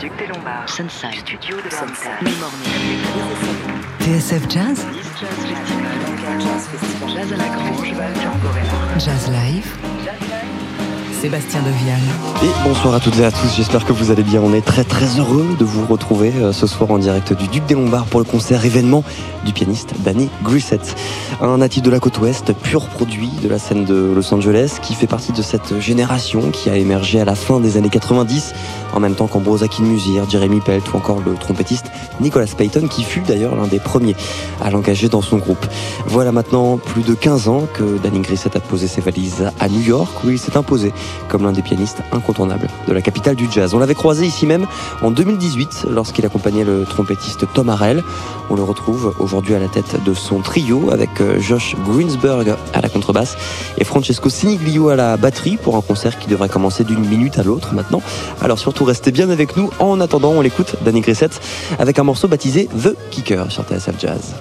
Duc des Lombards. Sunside. Studio de Sunset. Londres. TSF Jazz, Jazz Festival. Jazz à la Grange. Django Reinhardt. Jazz Live, Sébastien Devial. Et bonsoir à toutes et à tous, j'espère que vous allez bien. On est très très heureux de vous retrouver euh, ce soir en direct du Duc des Lombards pour le concert événement du pianiste Danny Grissett. Un natif de la côte ouest, pur produit de la scène de Los Angeles, qui fait partie de cette génération qui a émergé à la fin des années 90, en même temps qu'Ambrose Akinmusir, Jeremy Pelt ou encore le trompettiste Nicholas Payton, qui fut d'ailleurs l'un des premiers à l'engager dans son groupe. Voilà maintenant plus de 15 ans que Danny Grissett a posé ses valises à New York, où il s'est imposé comme l'un des pianistes incontournables de la capitale du jazz. On l'avait croisé ici même en 2018 lorsqu'il accompagnait le trompettiste Tom Harrell. On le retrouve aujourd'hui à la tête de son trio avec euh, Josh Greensberg à la contrebasse et Francesco Siniglio à la batterie pour un concert qui devrait commencer d'une minute à l'autre maintenant. Alors surtout restez bien avec nous. En attendant, on l'écoute, Danny Grissett, avec un morceau baptisé The Kicker sur TSF Jazz.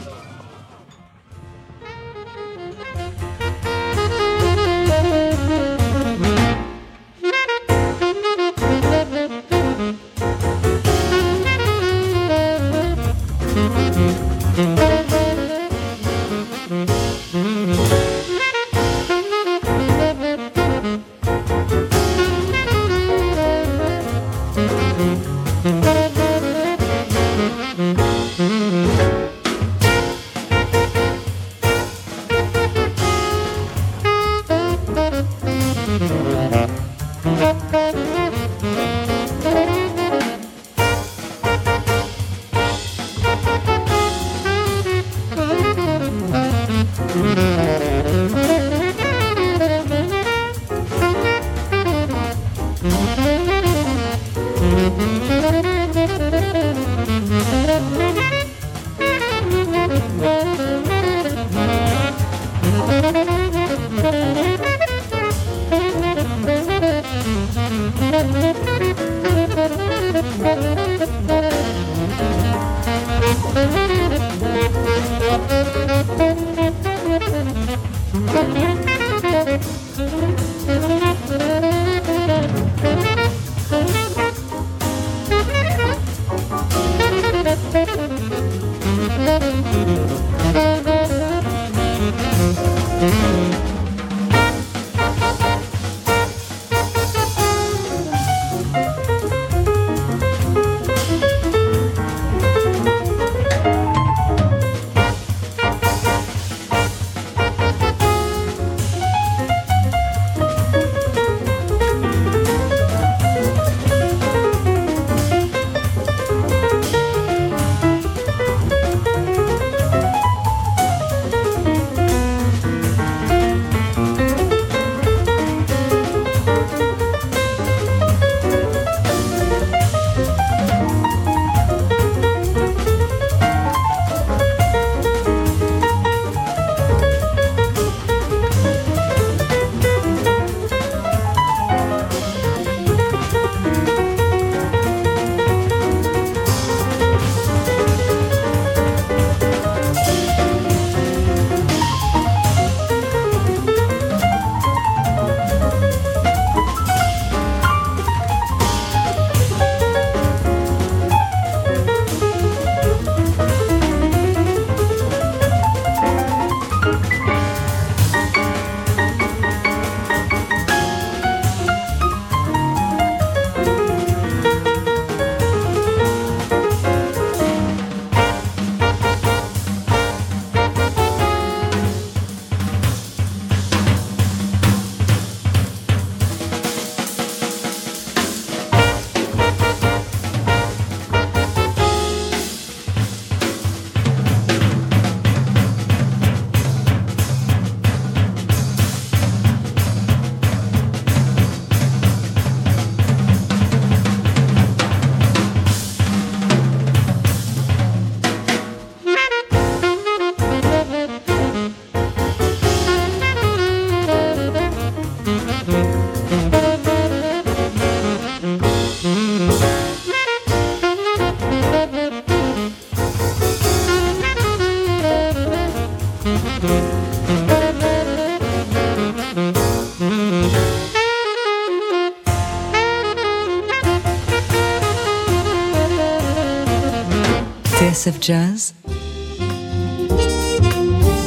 Jazz,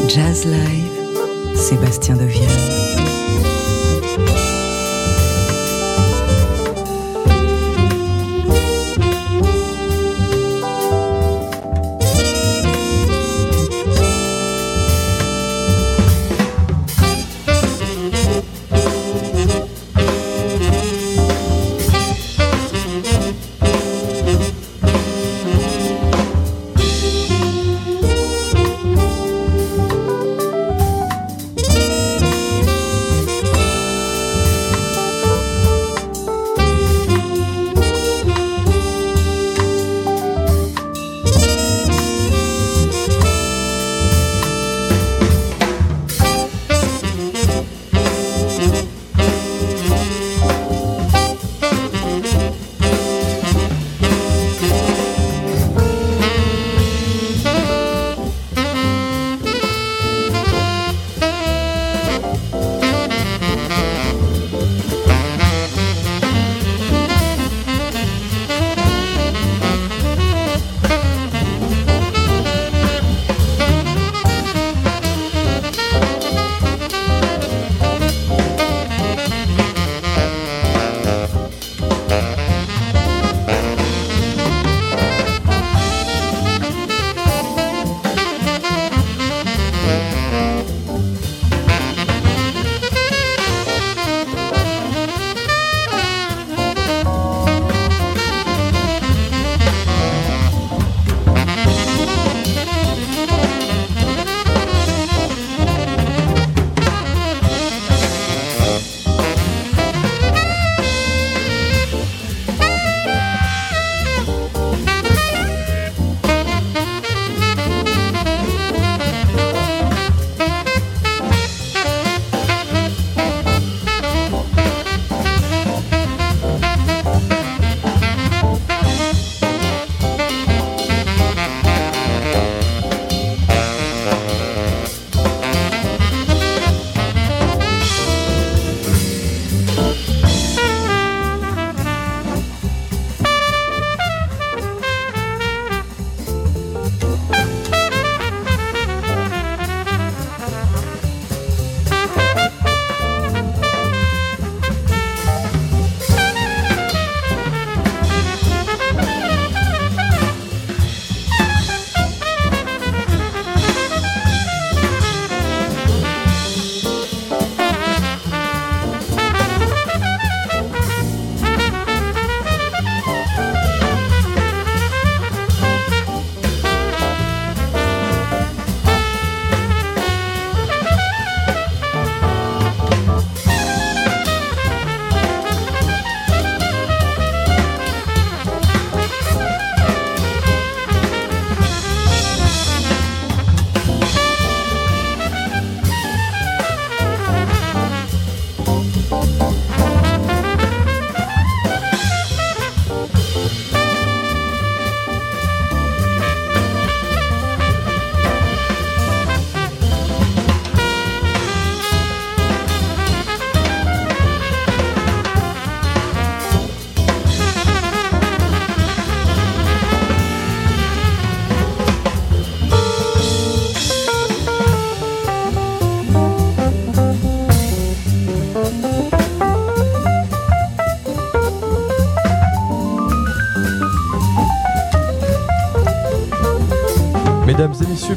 Jazz Live, Sébastien Devienne.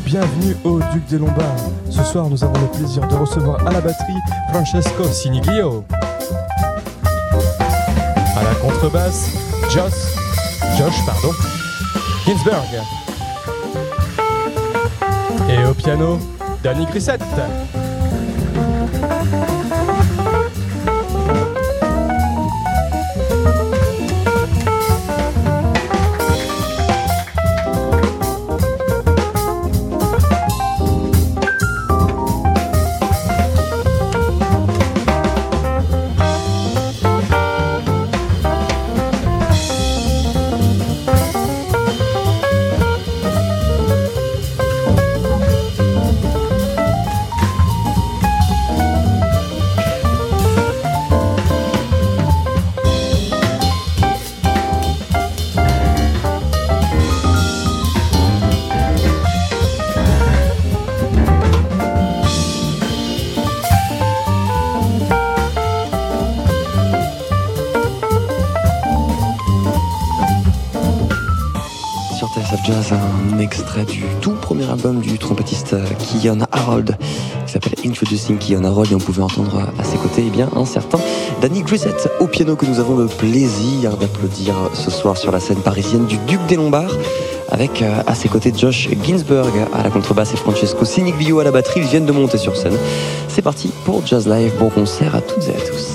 Bienvenue au Duc des Lombards. Ce soir, nous avons le plaisir de recevoir à la batterie Francesco Siniglio. À la contrebasse, Josh, Josh pardon, Ginsberg. Et au piano, Danny Grissette. Album du trompettiste Kion Harold, qui s'appelle Introducing Kion Harold, et on pouvait entendre à ses côtés eh bien, un certain Danny Grissett au piano que nous avons le plaisir d'applaudir ce soir sur la scène parisienne du Duc des Lombards, avec euh, à ses côtés Josh Ginsberg à la contrebasse et Francesco Siniglio à la batterie. Ils viennent de monter sur scène. C'est parti pour Jazz Live. Bon concert à toutes et à tous.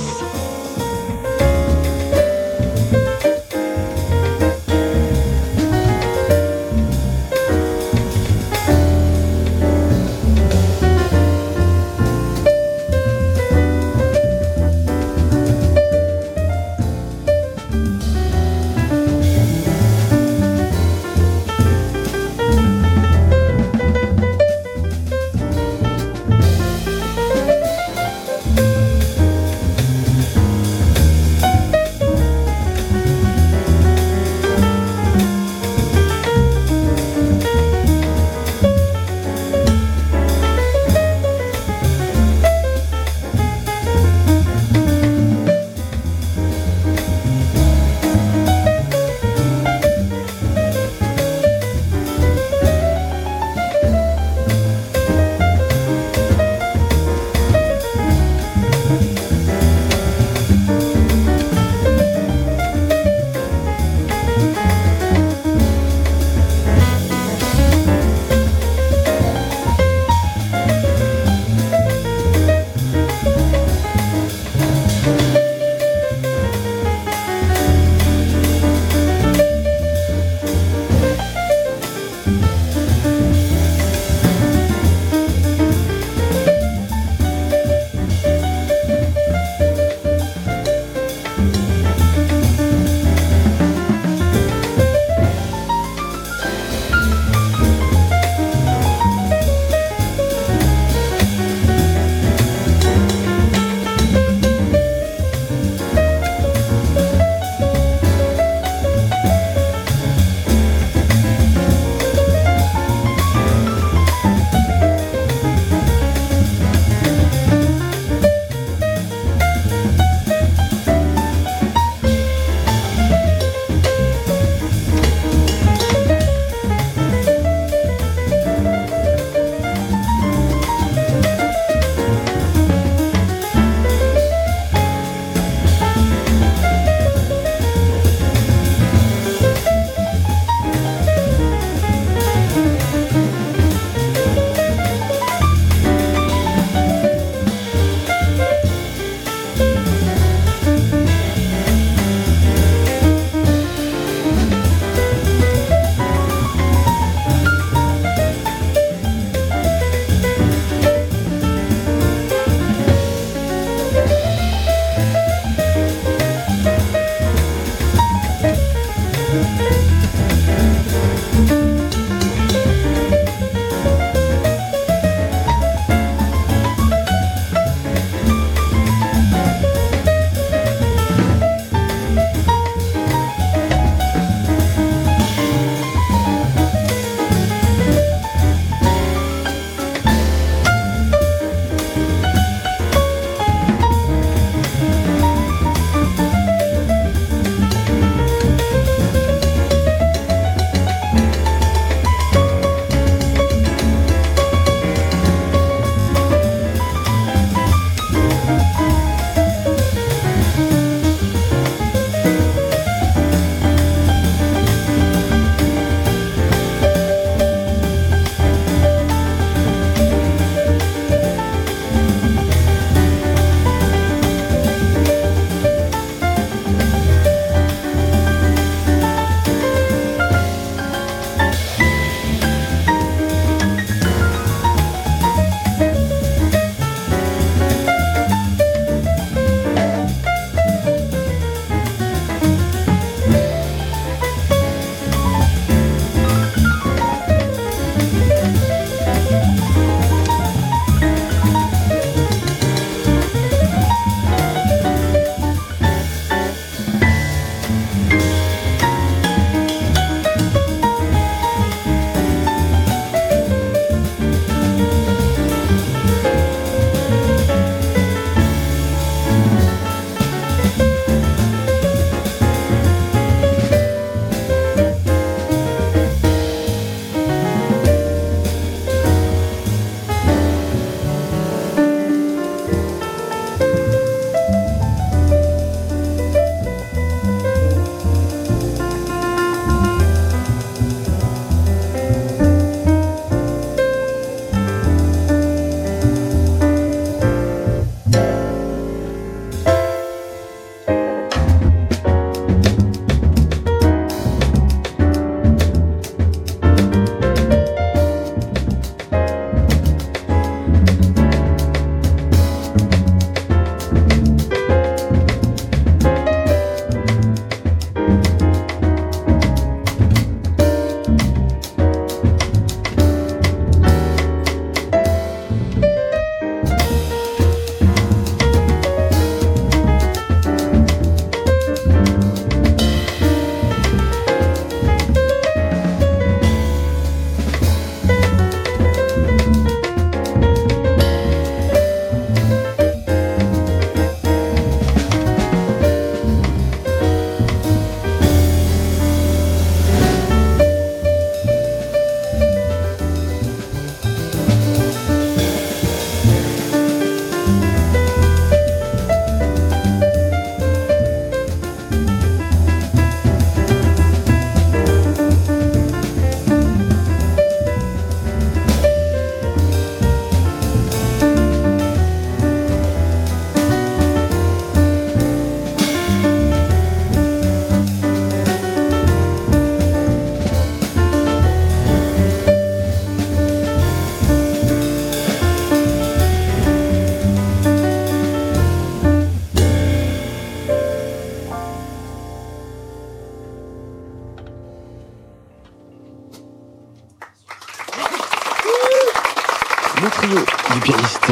Trio du pianiste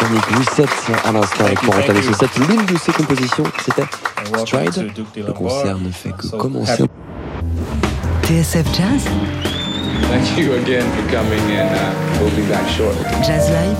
Danny Grissett à l'instant entamer ce you. set. L'une de ses compositions, c'était Stride. Le concert ne fait que commencer. TSF Jazz, Thank you again for coming, and uh, we'll be back shortly. Jazz Live,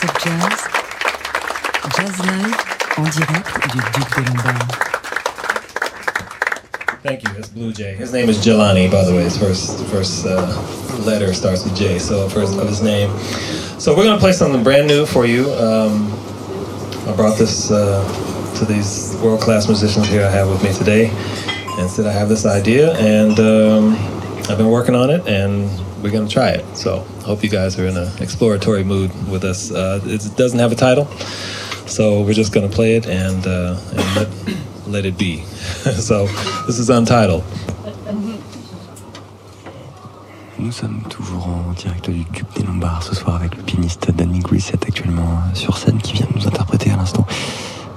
TSF Jazz, Jazz Live en direct du Duc de Lombard. Thank you. It's Blue Jay. His name is Jelani, by the way. His first first uh, letter starts with J, so first of his name. So we're gonna play something brand new for you. Um, I brought this uh, to these world class musicians here I have with me today, and said I have this idea, and um, I've been working on it, and we're gonna try it. So hope you guys are in an exploratory mood with us. Uh, it doesn't have a title, so we're just gonna play it and, uh, and let, let it be. so this is untitled. Nous sommes toujours en direct du Duc des Lombards ce soir avec le pianiste Danny Grissett actuellement sur scène qui vient nous interpréter à l'instant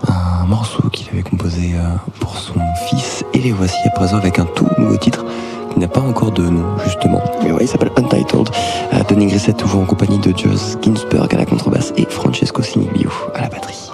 un morceau qu'il avait composé euh, pour son fils et les voici à présent avec un tout nouveau titre qui n'a pas encore de nom justement. Mais ouais il s'appelle Untitled. Euh, Danny Grissett toujours en compagnie de Joss Ginsberg à la contrebasse et Francesco Siniglio à la batterie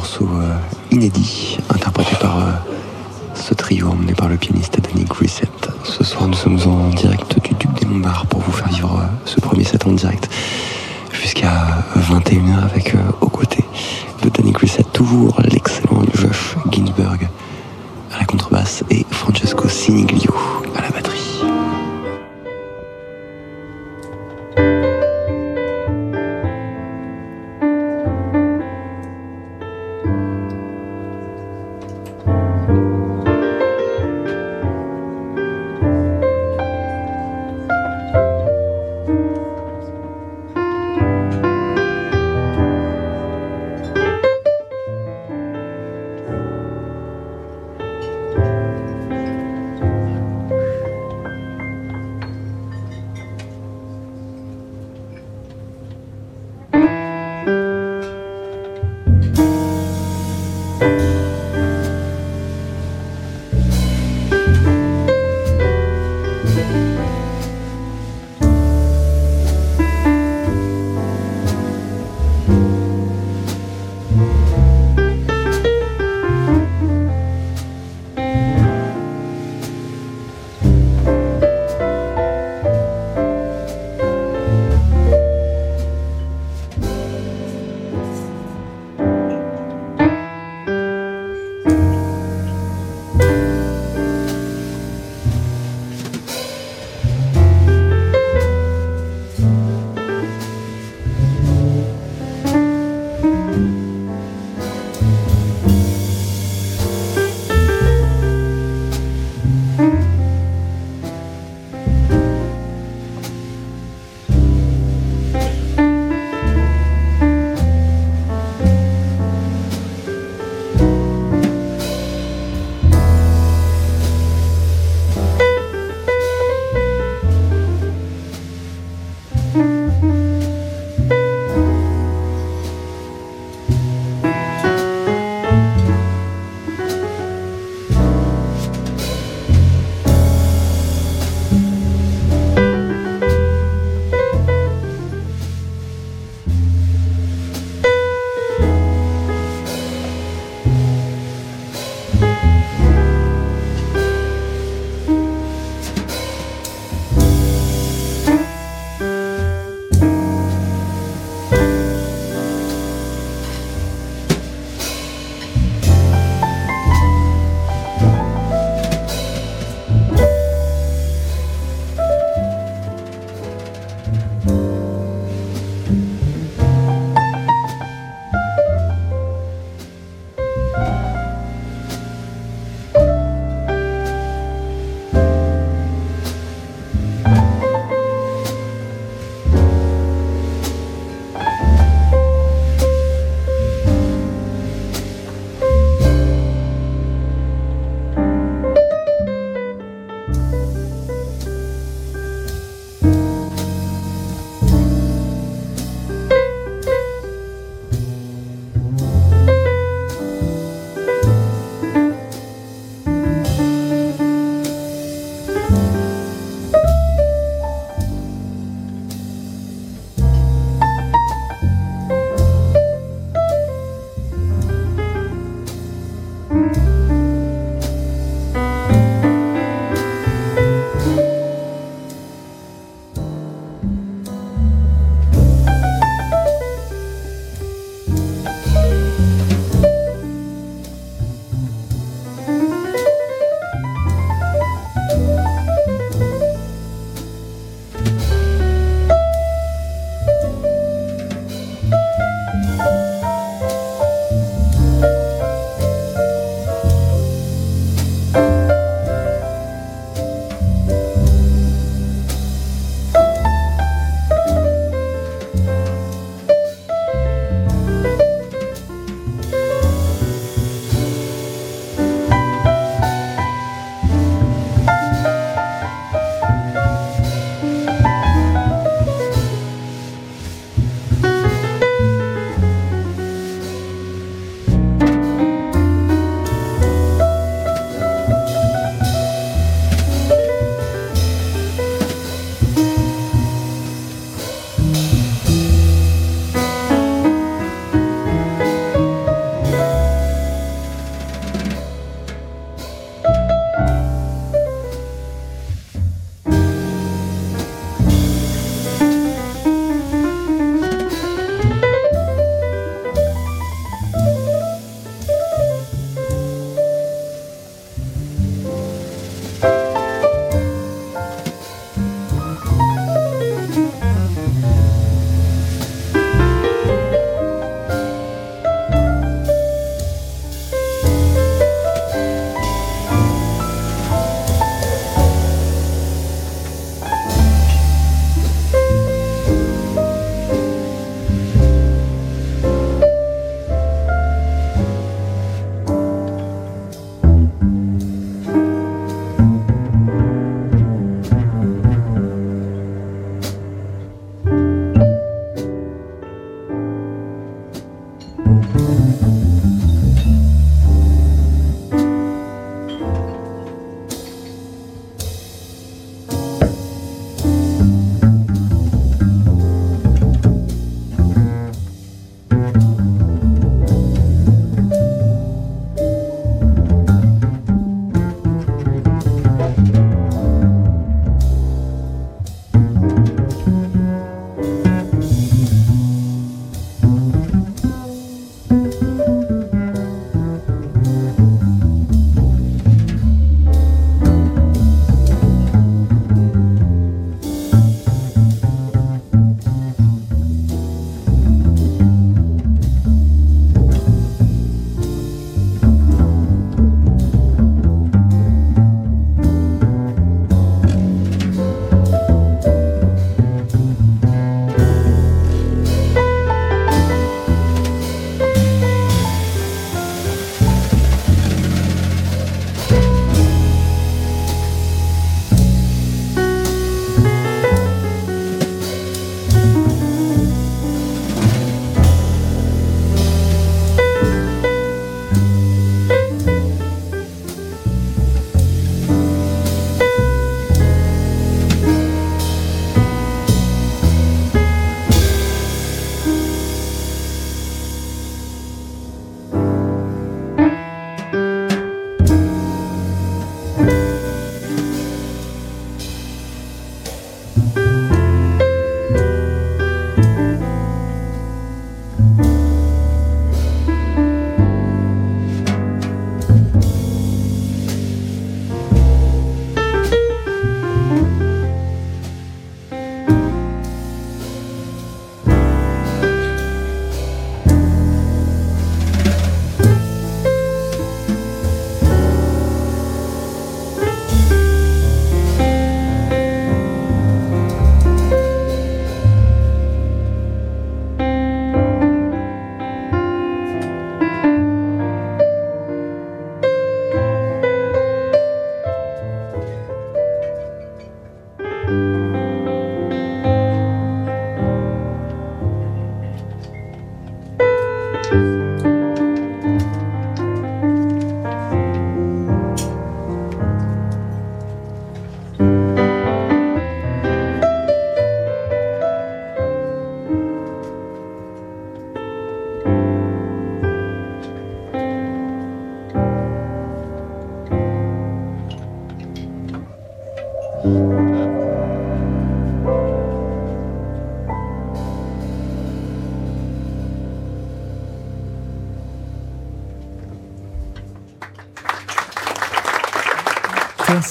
morceau euh, inédit, interprété par euh, ce trio emmené par le pianiste Danny Grissett. Ce soir, nous sommes en direct du Duc des Lombards pour vous faire vivre euh, ce premier set en direct jusqu'à 21h avec aux côtés de Danny Grissett, toujours l'excellent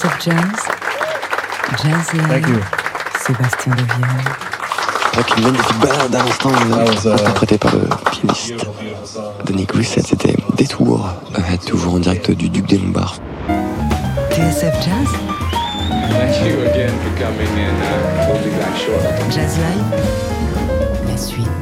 TSF Jazz, Jazz Live, Thank you. Sébastien Devienne. Avec une magnifique balade à l'instant, That was, uh, interprétée par le pianiste. Danny Grissett. C'était Détour, euh, toujours en direct du Duc des Lombards. TSF Jazz, Thank you again for coming in. Uh, we'll be back shortly. Jazz Live, la suite.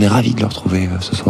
On est ravis de le retrouver euh, ce soir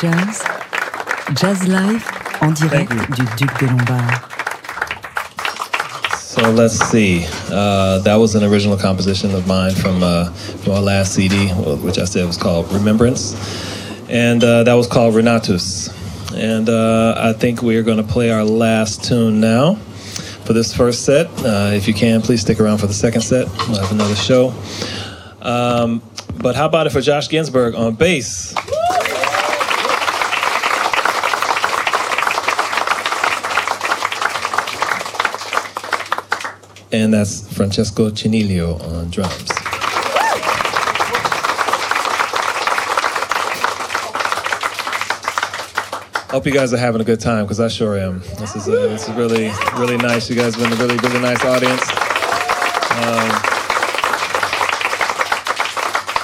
Jazz, Jazz Live en direct du Duc des Lombards. So let's see. Uh, that was an original composition of mine from, uh, from our last CD, which I said was called Remembrance. And uh, that was called Renatus. And uh, I think we are going to play our last tune now for this first set. Uh, if you can, please stick around for the second set. We'll have another show. Um, but how about it for Josh Ginsburg on bass? And that's Francesco Ciniglio on drums. Hope you guys are having a good time because I sure am. This is a, this is really really nice. You guys have been a really really nice audience. Um,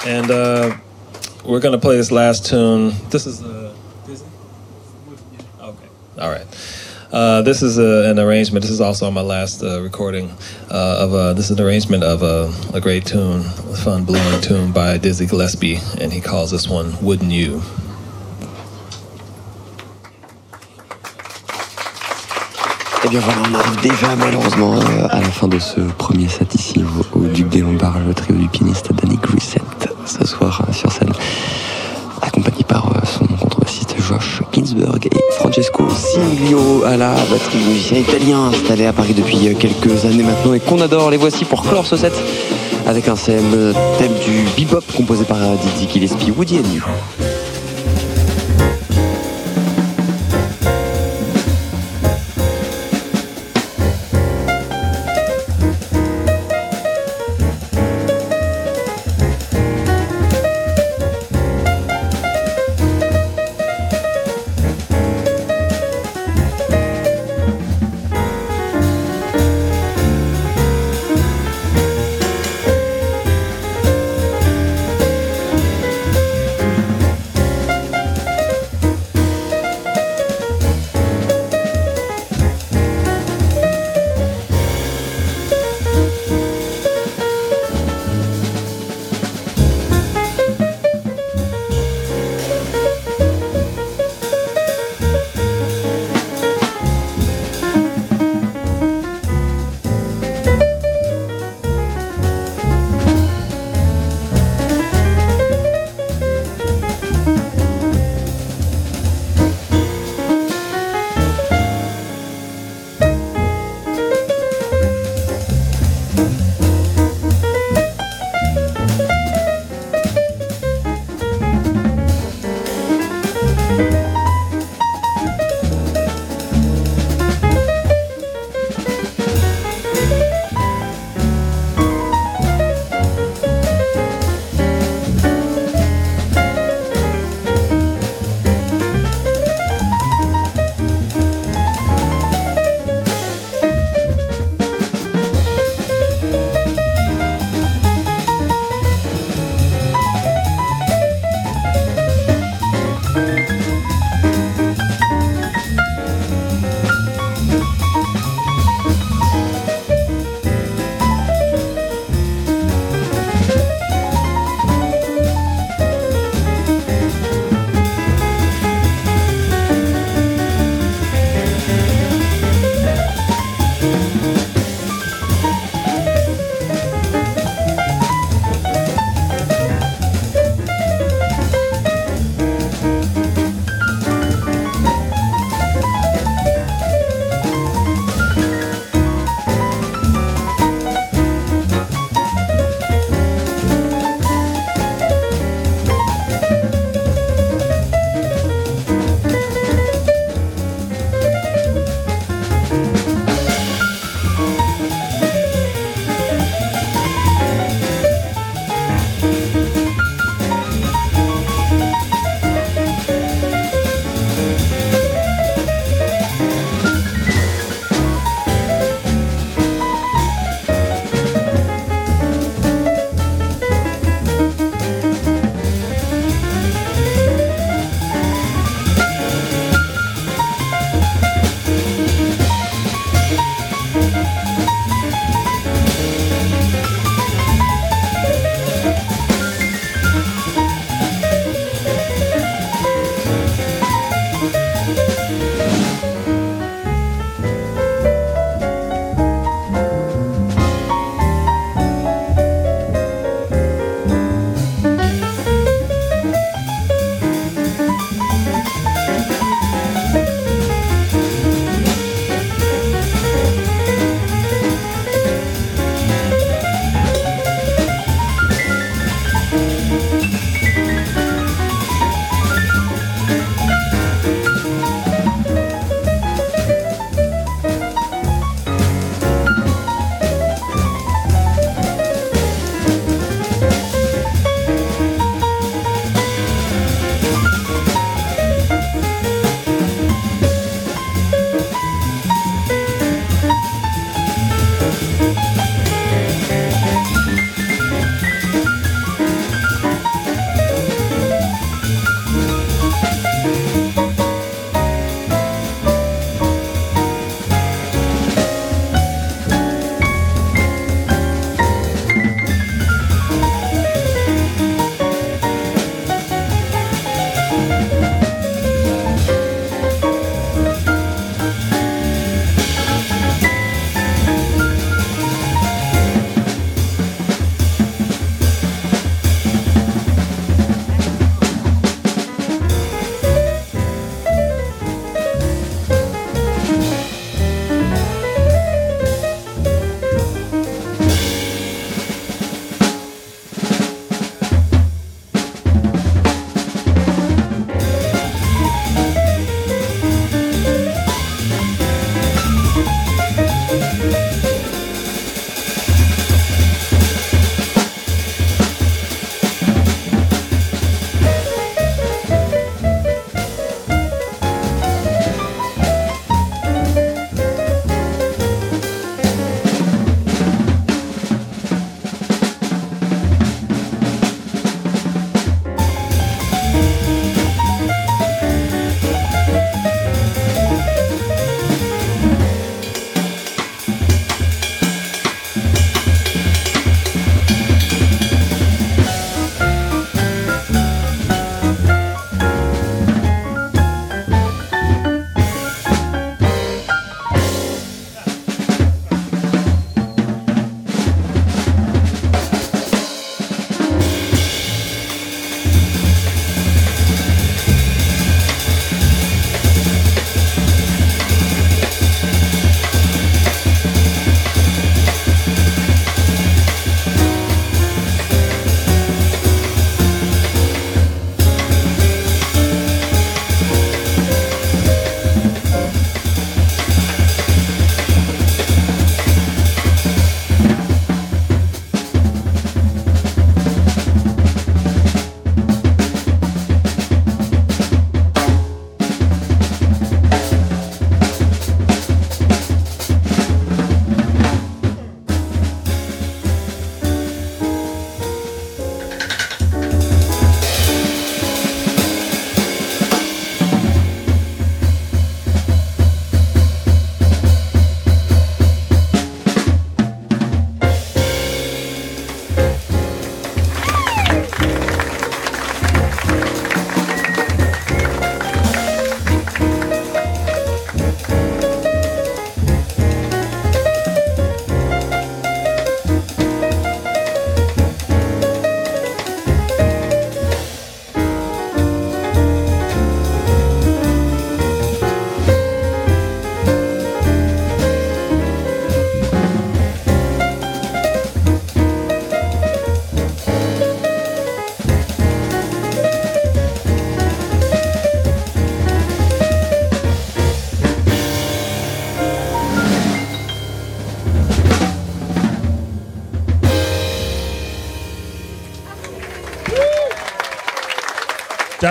and uh, we're gonna play this last tune. This is uh, Uh, this is a, an arrangement. This is also my last uh, recording uh, of a, this is an arrangement of a, a great tune, a fun blowing tune by Dizzy Gillespie, and he calls this one "Wouldn't You." Et Eh bien voilà, on arrive déjà malheureusement euh, à la fin de ce premier set ici au, au Duc des Lombards, le trio du pianiste Danny Grissett, ce soir euh, sur scène, accompagné par euh, son Francesco Simiglio à la batterie, musicien italien installé à Paris depuis euh, quelques années maintenant et qu'on adore. Les voici pour clore ce set avec un thème, euh, thème du bebop composé par euh, Dizzy Gillespie, Woody and You.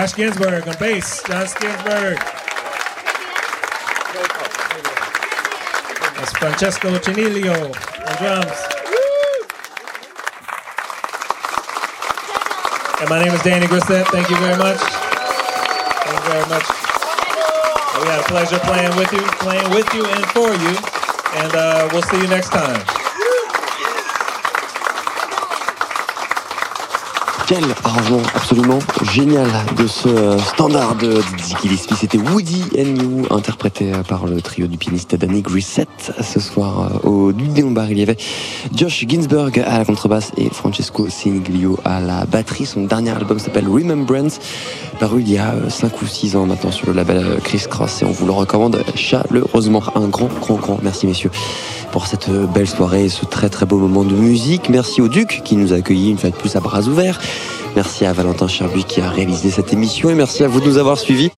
Josh Ginsberg on bass. Josh Ginsberg. That's Francesco Cinilio on drums. And my name is Danny Grissett. Thank you very much. Thank you very much. We had a pleasure playing with you, playing with you and for you. And uh, we'll see you next time. Quel arrangement absolument génial de ce euh, standard de Dizzy. C'était Woody and You, interprété par le trio du pianiste Danny Grissett. Ce soir, euh, au des Lombards, il y avait Josh Ginsberg à la contrebasse et Francesco Siniglio à la batterie. Son dernier album s'appelle Remembrance, paru il y a 5 ou 6 ans maintenant sur le label Chris Cross et on vous le recommande chaleureusement. Un grand, grand, grand merci messieurs pour cette belle soirée et ce très très beau moment de musique. Merci au Duc qui nous a accueillis une fois de plus à bras ouverts. Merci à Valentin Cherbuy qui a réalisé cette émission et merci à vous de nous avoir suivis.